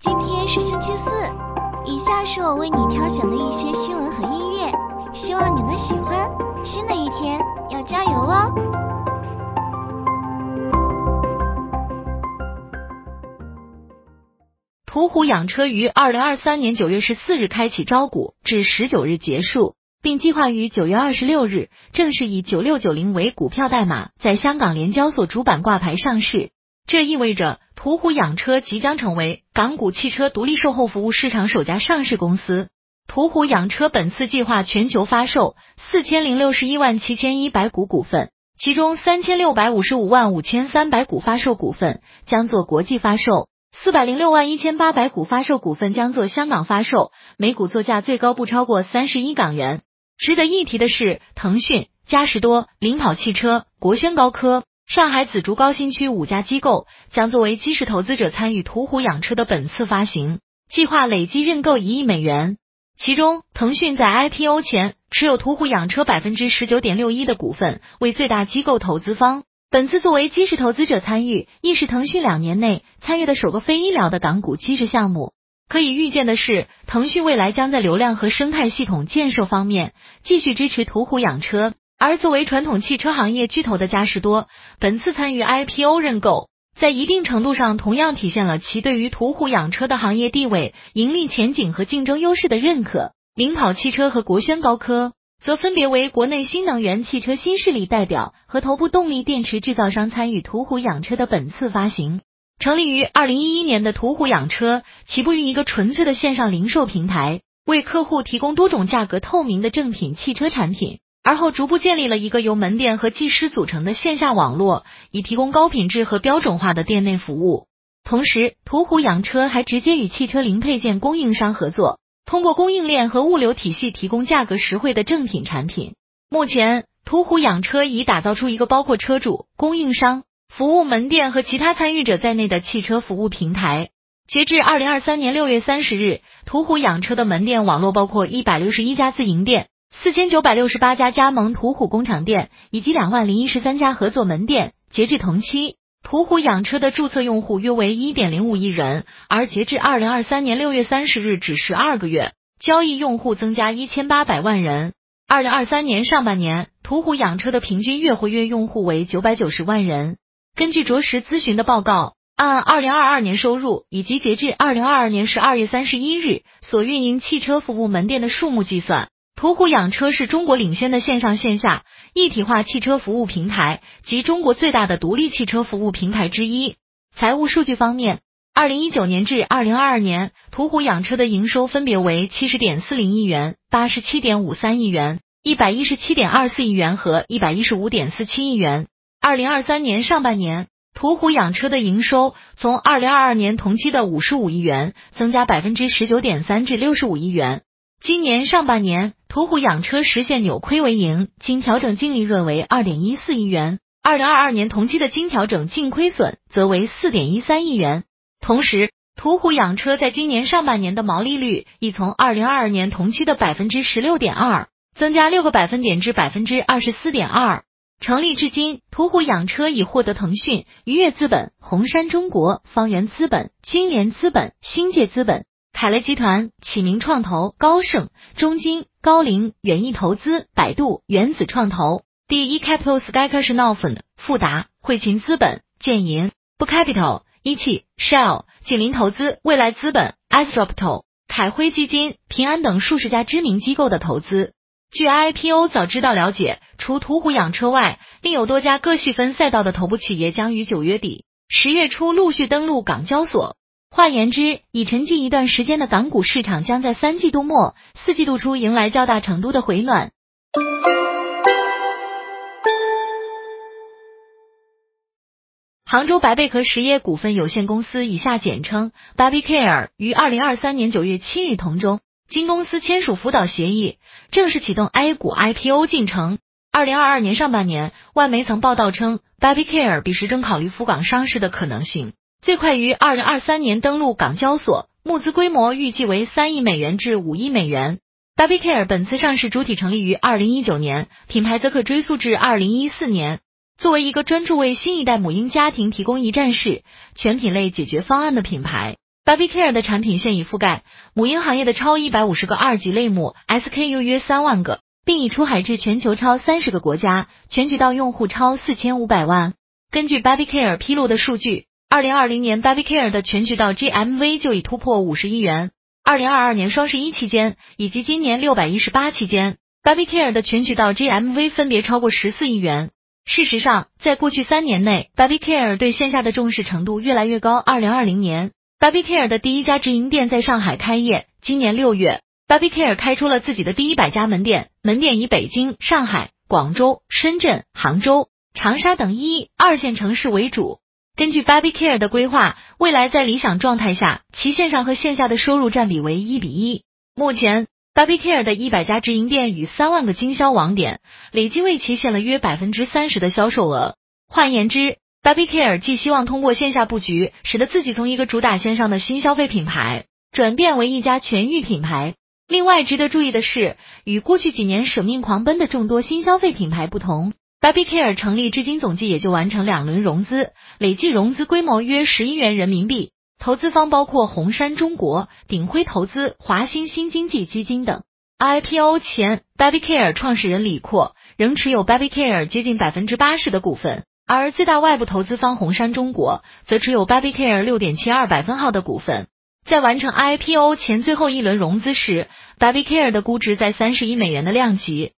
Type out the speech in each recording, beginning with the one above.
今天是星期四，以下是我为你挑选的一些新闻和音乐，希望你能喜欢。新的一天要加油哦！途虎养车于二零二三年九月十四日开启招股，至十九日结束，并计划于九月二十六日正式以九六九零为股票代码在香港联交所主板挂牌上市。这意味着途虎养车即将成为港股汽车独立售后服务市场首家上市公司。途虎养车本次计划全球发售四千零六十一万七千一百股股份，其中三千六百五十五万五千三百股发售股份将做国际发售，四百零六万一千八百股发售股份将做香港发售，每股作价最高不超过三十一港元。值得一提的是，腾讯、嘉实多、领跑汽车、国轩高科。上海紫竹高新区五家机构将作为基石投资者参与途虎养车的本次发行，计划累计认购一亿美元。其中，腾讯在 IPO 前持有途虎养车百分之十九点六一的股份，为最大机构投资方。本次作为基石投资者参与，亦是腾讯两年内参与的首个非医疗的港股基石项目。可以预见的是，腾讯未来将在流量和生态系统建设方面继续支持途虎养车。而作为传统汽车行业巨头的嘉实多，本次参与 IPO 认购，在一定程度上同样体现了其对于途虎养车的行业地位、盈利前景和竞争优势的认可。领跑汽车和国轩高科则分别为国内新能源汽车新势力代表和头部动力电池制造商参与途虎养车的本次发行。成立于二零一一年的途虎养车，起步于一个纯粹的线上零售平台，为客户提供多种价格透明的正品汽车产品。而后逐步建立了一个由门店和技师组成的线下网络，以提供高品质和标准化的店内服务。同时，途虎养车还直接与汽车零配件供应商合作，通过供应链和物流体系提供价格实惠的正品产品。目前，途虎养车已打造出一个包括车主、供应商、服务门店和其他参与者在内的汽车服务平台。截至二零二三年六月三十日，途虎养车的门店网络包括一百六十一家自营店。四千九百六十八家加盟途虎工厂店以及两万零一十三家合作门店。截至同期，途虎养车的注册用户约为一点零五亿人，而截至二零二三年六月三十日止十二个月，交易用户增加一千八百万人。二零二三年上半年，途虎养车的平均月活跃用户为九百九十万人。根据着实咨询的报告，按二零二二年收入以及截至二零二二年十二月三十一日所运营汽车服务门店的数目计算。途虎养车是中国领先的线上线下一体化汽车服务平台及中国最大的独立汽车服务平台之一。财务数据方面，二零一九年至二零二二年，途虎养车的营收分别为七十点四零亿元、八十七点五三亿元、一百一十七点二四亿元和一百一十五点四七亿元。二零二三年上半年，途虎养车的营收从二零二二年同期的五十五亿元增加百分之十九点三至六十五亿元。今年上半年，途虎养车实现扭亏为盈，经调整净利润为二点一四亿元。二零二二年同期的经调整净亏损则为四点一三亿元。同时，途虎养车在今年上半年的毛利率已从二零二二年同期的百分之十六点二增加六个百分点至百分之二十四点二。成立至今，途虎养车已获得腾讯、愉悦资本、红杉中国、方圆资本、君联资本、新界资本。凯雷集团、启明创投、高盛、中金、高瓴、远亿投资、百度、原子创投、第一 Capital、s k y c a s h n o f e n、富达、汇勤资本、建银、不 Capital、一汽、Shell、锦麟投资、未来资本、Astropto、凯辉基金、平安等数十家知名机构的投资。据 IPO 早知道了解，除途虎养车外，另有多家各细分赛道的头部企业将于九月底、十月初陆续登陆港交所。换言之，已沉寂一段时间的港股市场将在三季度末、四季度初迎来较大程度的回暖。杭州白贝壳实业股份有限公司（以下简称 Babycare） 于二零二三年九月七日同中，经公司签署辅导协议，正式启动 A 股 IPO 进程。二零二二年上半年，外媒曾报道称，Babycare 彼时正考虑赴港上市的可能性。最快于二零二三年登陆港交所，募资规模预计为三亿美元至五亿美元。Babycare 本次上市主体成立于二零一九年，品牌则可追溯至二零一四年。作为一个专注为新一代母婴家庭提供一站式全品类解决方案的品牌 Baby Care 的产品现已覆盖母婴行业的超一百五十个二级类目，SKU 约三万个，并已出海至全球超三十个国家，全渠道用户超四千五百万。根据 Baby Care 披露的数据，二零二零年 Baby Care 的全渠道 GMV 就已突破五十亿元。二零二二年双十一期间以及今年六百一十八期间，Baby Care 的全渠道 GMV 分别超过十四亿元。事实上，在过去三年内，Baby Care 对线下的重视程度越来越高。二零二零年。Baby Care 的第一家直营店在上海开业。今年六月，Baby Care 开出了自己的第一百家门店，门店以北京、上海、广州、深圳、杭州、长沙等一二线城市为主。根据 Baby Care 的规划，未来在理想状态下，其线上和线下的收入占比为一比一。目前，Baby Care 的一百家直营店与三万个经销网点，累计为其献了约百分之三十的销售额。换言之，Baby Care 既希望通过线下布局，使得自己从一个主打线上的新消费品牌转变为一家全域品牌。另外，值得注意的是，与过去几年舍命狂奔的众多新消费品牌不同，Baby Care 成立至今总计也就完成两轮融资，累计融资规模约十亿元人民币，投资方包括红杉中国、鼎晖投资、华兴新经济基金等。IPO 前，Baby Care 创始人李阔仍持有 Baby Care 接近百分之八十的股份。而最大外部投资方红杉中国则持有 Baby Care 六点七二百分号的股份。在完成 IPO 前最后一轮融资时，Baby Care 的估值在三十亿美元的量级。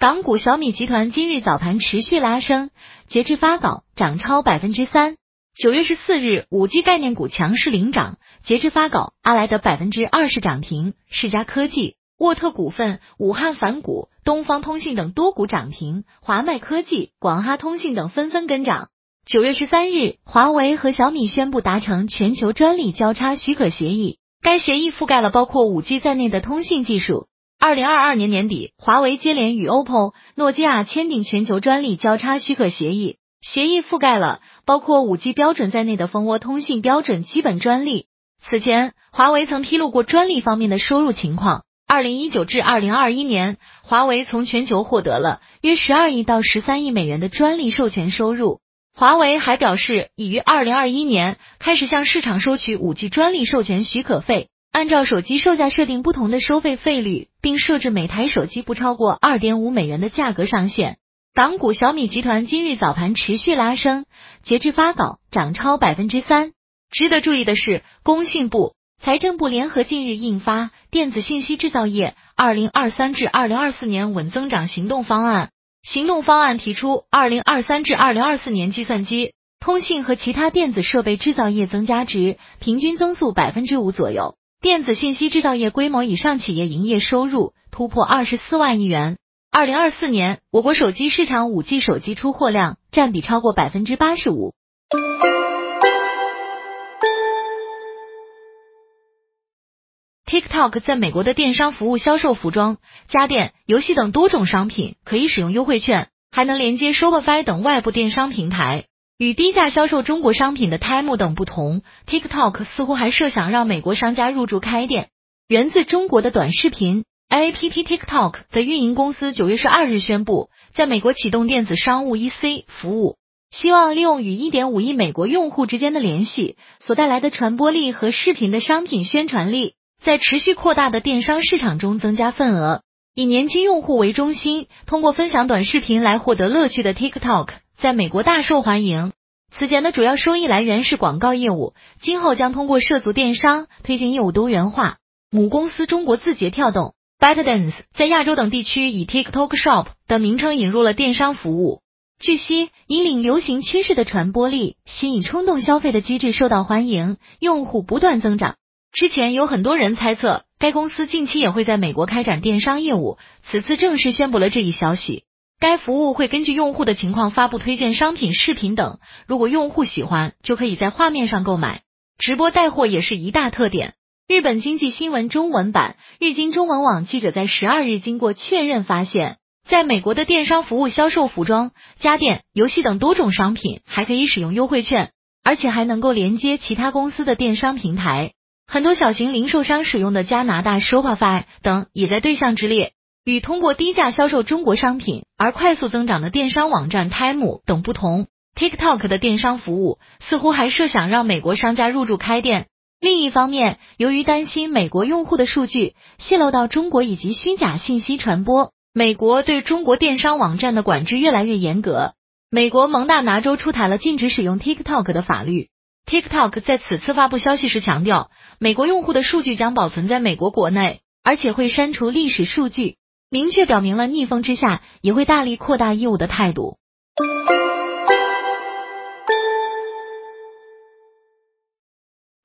港股小米集团今日早盘持续拉升，截至发稿涨超百分之三。九月十四日，五 G 概念股强势领涨，截至发稿，阿莱德百分之二十涨停，世嘉科技。沃特股份、武汉凡谷、东方通信等多股涨停，华迈科技、广哈通信等纷纷跟涨。九月十三日，华为和小米宣布达成全球专利交叉许可协议，该协议覆盖了包括五 G 在内的通信技术。二零二二年年底，华为接连与 OPPO、诺基亚签订全球专利交叉许可协议，协议覆盖了包括五 G 标准在内的蜂窝通信标准基本专利。此前，华为曾披露过专利方面的收入情况。二零一九至二零二一年，华为从全球获得了约十二亿到十三亿美元的专利授权收入。华为还表示，已于二零二一年开始向市场收取五 G 专利授权许可费，按照手机售价设定不同的收费费率，并设置每台手机不超过二点五美元的价格上限。港股小米集团今日早盘持续拉升，截至发稿涨超百分之三。值得注意的是，工信部。财政部联合近日印发《电子信息制造业二零二三至二零二四年稳增长行动方案》。行动方案提出，二零二三至二零二四年计算机、通信和其他电子设备制造业增加值平均增速百分之五左右。电子信息制造业规模以上企业营业收入突破二十四万亿元。二零二四年，我国手机市场五 G 手机出货量占比超过百分之八十五。TikTok 在美国的电商服务销售服装、家电、游戏等多种商品，可以使用优惠券，还能连接 Shopify 等外部电商平台。与低价销售中国商品的 Temu 等不同，TikTok 似乎还设想让美国商家入驻开店。源自中国的短视频 APP TikTok 的运营公司九月十二日宣布，在美国启动电子商务 EC 服务，希望利用与一点五亿美国用户之间的联系所带来的传播力和视频的商品宣传力。在持续扩大的电商市场中增加份额，以年轻用户为中心，通过分享短视频来获得乐趣的 TikTok 在美国大受欢迎。此前的主要收益来源是广告业务，今后将通过涉足电商推进业务多元化。母公司中国字节跳动 ByteDance 在亚洲等地区以 TikTok Shop 的名称引入了电商服务。据悉，引领流行趋势的传播力、吸引冲动消费的机制受到欢迎，用户不断增长。之前有很多人猜测该公司近期也会在美国开展电商业务，此次正式宣布了这一消息。该服务会根据用户的情况发布推荐商品、视频等，如果用户喜欢，就可以在画面上购买。直播带货也是一大特点。日本经济新闻中文版日经中文网记者在十二日经过确认发现，在美国的电商服务销售服装、家电、游戏等多种商品，还可以使用优惠券，而且还能够连接其他公司的电商平台。很多小型零售商使用的加拿大 Shopify 等也在对象之列。与通过低价销售中国商品而快速增长的电商网站 Temu 等不同，TikTok 的电商服务似乎还设想让美国商家入驻开店。另一方面，由于担心美国用户的数据泄露到中国以及虚假信息传播，美国对中国电商网站的管制越来越严格。美国蒙大拿州出台了禁止使用 TikTok 的法律。TikTok 在此次发布消息时强调，美国用户的数据将保存在美国国内，而且会删除历史数据，明确表明了逆风之下也会大力扩大业务的态度。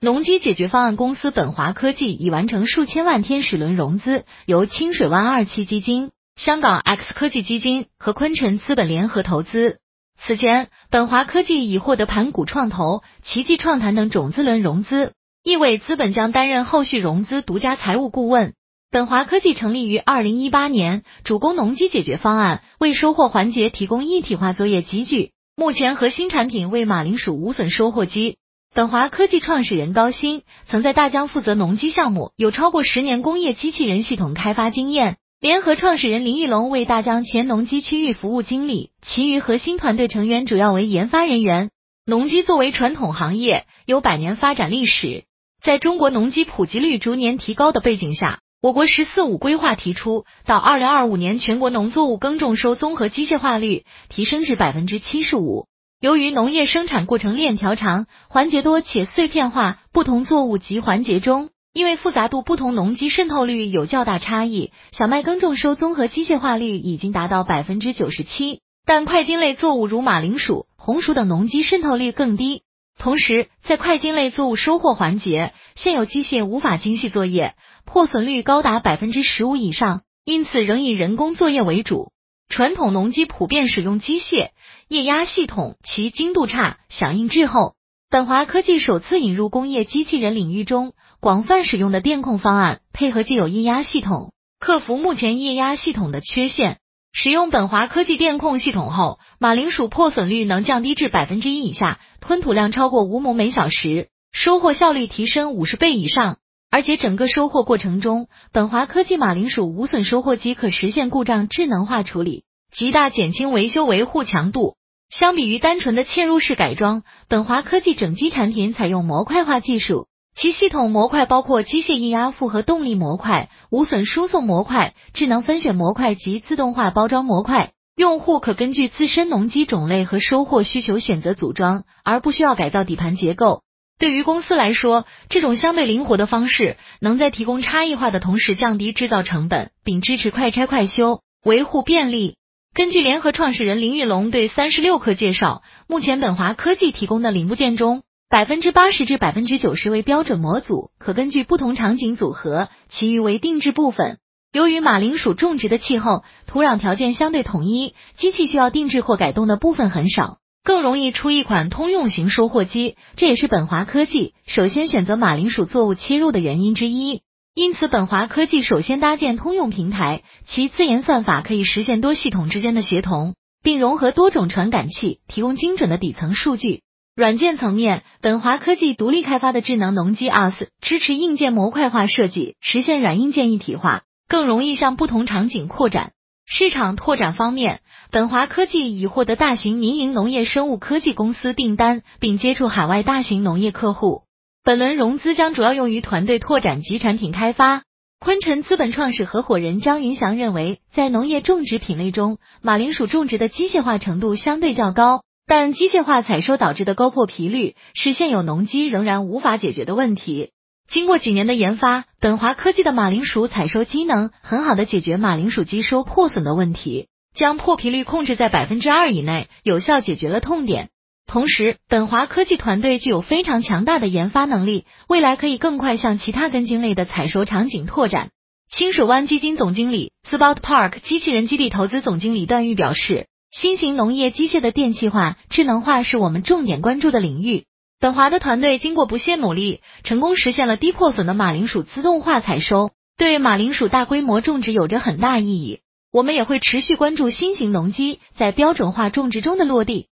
农机解决方案公司本华科技已完成数千万天使轮融资，由清水湾二期基金、香港 X 科技基金和昆辰资本联合投资。此前，本华科技已获得盘古创投、奇迹创坛等种子轮融资，易伟资本将担任后续融资独家财务顾问。本华科技成立于二零一八年，主攻农机解决方案，为收获环节提供一体化作业机具。目前核心产品为马铃薯无损收获机。本华科技创始人高鑫曾在大疆负责农机项目，有超过十年工业机器人系统开发经验。联合创始人林玉龙为大疆前农机区域服务经理，其余核心团队成员主要为研发人员。农机作为传统行业，有百年发展历史。在中国农机普及率逐年提高的背景下，我国“十四五”规划提出，到二零二五年，全国农作物耕种收综合机械化率提升至百分之七十五。由于农业生产过程链条长、环节多且碎片化，不同作物及环节中，因为复杂度不同，农机渗透率有较大差异。小麦耕种收综合机械化率已经达到百分之九十七，但快茎类作物如马铃薯、红薯等农机渗透率更低。同时，在快茎类作物收获环节，现有机械无法精细作业，破损率高达百分之十五以上，因此仍以人工作业为主。传统农机普遍使用机械液压系统，其精度差，响应滞后。本华科技首次引入工业机器人领域中广泛使用的电控方案，配合既有液压系统，克服目前液压系统的缺陷。使用本华科技电控系统后，马铃薯破损率能降低至百分之一以下，吞吐量超过五亩每小时，收获效率提升五十倍以上。而且整个收获过程中，本华科技马铃薯无损收获机可实现故障智能化处理，极大减轻维修维护强度。相比于单纯的嵌入式改装，本华科技整机产品采用模块化技术，其系统模块包括机械液压复合动力模块、无损输送模块、智能分选模块及自动化包装模块。用户可根据自身农机种类和收获需求选择组装，而不需要改造底盘结构。对于公司来说，这种相对灵活的方式，能在提供差异化的同时降低制造成本，并支持快拆快修，维护便利。根据联合创始人林玉龙对三十六氪介绍，目前本华科技提供的零部件中，百分之八十至百分之九十为标准模组，可根据不同场景组合，其余为定制部分。由于马铃薯种植的气候、土壤条件相对统一，机器需要定制或改动的部分很少。更容易出一款通用型收获机，这也是本华科技首先选择马铃薯作物切入的原因之一。因此，本华科技首先搭建通用平台，其自研算法可以实现多系统之间的协同，并融合多种传感器，提供精准的底层数据。软件层面，本华科技独立开发的智能农机 US 支持硬件模块化设计，实现软硬件一体化，更容易向不同场景扩展。市场拓展方面，本华科技已获得大型民营农业生物科技公司订单，并接触海外大型农业客户。本轮融资将主要用于团队拓展及产品开发。昆辰资本创始合伙人张云祥认为，在农业种植品类中，马铃薯种植的机械化程度相对较高，但机械化采收导致的高破皮率是现有农机仍然无法解决的问题。经过几年的研发，本华科技的马铃薯采收机能很好的解决马铃薯机收破损的问题，将破皮率控制在百分之二以内，有效解决了痛点。同时，本华科技团队具有非常强大的研发能力，未来可以更快向其他根茎类的采收场景拓展。清水湾基金总经理 Spot Park 机器人基地投资总经理段誉表示，新型农业机械的电气化、智能化是我们重点关注的领域。本华的团队经过不懈努力，成功实现了低破损的马铃薯自动化采收，对马铃薯大规模种植有着很大意义。我们也会持续关注新型农机在标准化种植中的落地。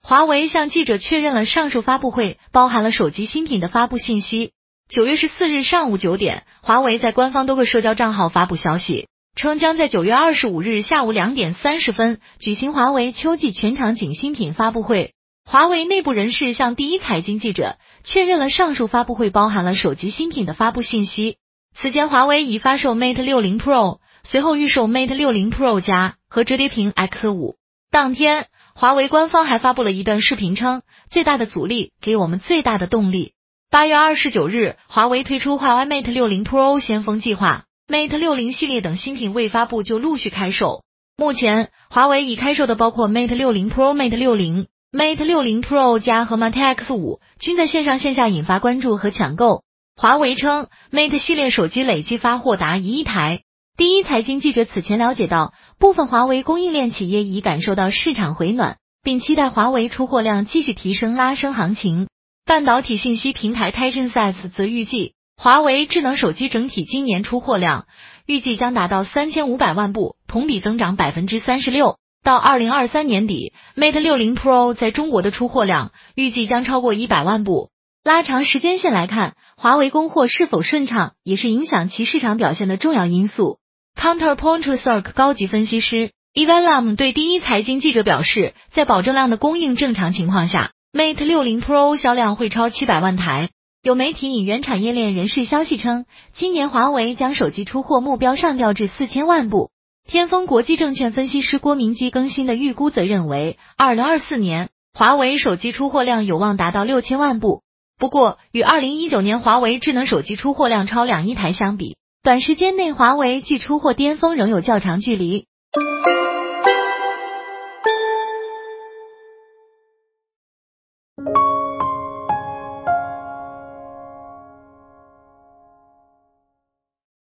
华为向记者确认了上述发布会包含了手机新品的发布信息。九月十四日上午九点，华为在官方多个社交账号发布消息，称将在九月二十五日下午两点三十分举行华为秋季全场景新品发布会。华为内部人士向第一财经记者确认了上述发布会包含了手机新品的发布信息。此前，华为已发售 Mate 六零 Pro，随后预售 Mate 六零 Pro 加和折叠屏 X 五。当天，华为官方还发布了一段视频，称最大的阻力给我们最大的动力。八月二十九日，华为推出华为 Mate 六零 Pro 先锋计划，Mate 六零系列等新品未发布就陆续开售。目前，华为已开售的包括 Mate 六零 Pro、Mate 六零、Mate 六零 Pro 加和 Mate X 五，均在线上线下引发关注和抢购。华为称，Mate 系列手机累计发货达一亿台。第一财经记者此前了解到，部分华为供应链企业已感受到市场回暖，并期待华为出货量继续提升，拉升行情。半导体信息平台 TizenSets 则预计，华为智能手机整体今年出货量预计将达到三千五百万部，同比增长百分之三十六。到二零二三年底，Mate 六零 Pro 在中国的出货量预计将超过一百万部。拉长时间线来看，华为供货是否顺畅，也是影响其市场表现的重要因素。Counterpoint Research 高级分析师 Evalam 对第一财经记者表示，在保证量的供应正常情况下。Mate 六零 Pro 销量会超七百万台。有媒体引原产业链人士消息称，今年华为将手机出货目标上调至四千万部。天风国际证券分析师郭明基更新的预估则认为，二零二四年华为手机出货量有望达到六千万部。不过，与二零一九年华为智能手机出货量超两亿台相比，短时间内华为距出货巅峰仍有较长距离。